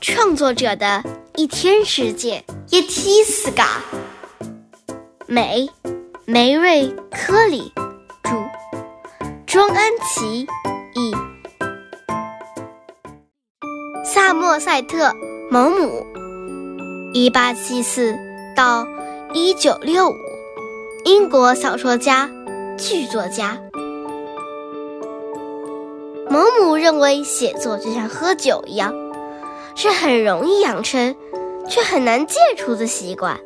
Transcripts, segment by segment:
创作者的一天世界，一天世界。美，梅瑞科里主，庄安琪译。萨默塞特·蒙姆，一八七四到一九六五，英国小说家、剧作家。蒙姆认为，写作就像喝酒一样，是很容易养成，却很难戒除的习惯。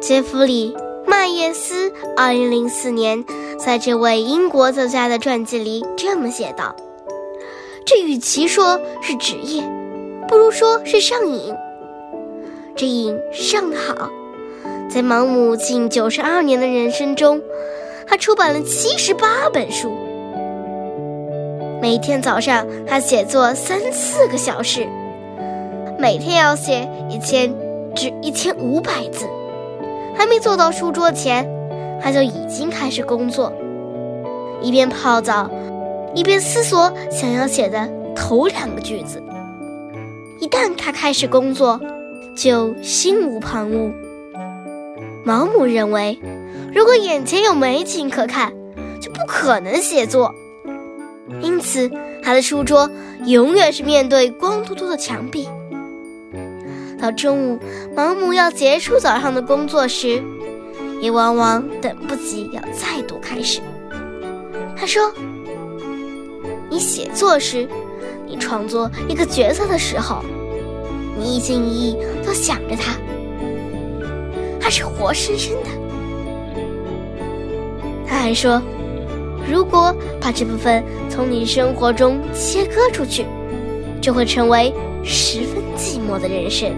杰弗里·麦耶斯，二零零四年在这位英国作家的传记里这么写道。这与其说是职业，不如说是上瘾。这瘾上得好，在盲目近九十二年的人生中，他出版了七十八本书。每天早上，他写作三四个小时，每天要写一千至一千五百字。还没坐到书桌前，他就已经开始工作，一边泡澡。一边思索想要写的头两个句子。一旦他开始工作，就心无旁骛。毛姆认为，如果眼前有美景可看，就不可能写作。因此，他的书桌永远是面对光秃秃的墙壁。到中午，毛姆要结束早上的工作时，也往往等不及要再度开始。他说。你写作时，你创作一个角色的时候，你一心一意都想着他，他是活生生的。他还说，如果把这部分从你生活中切割出去，就会成为十分寂寞的人生。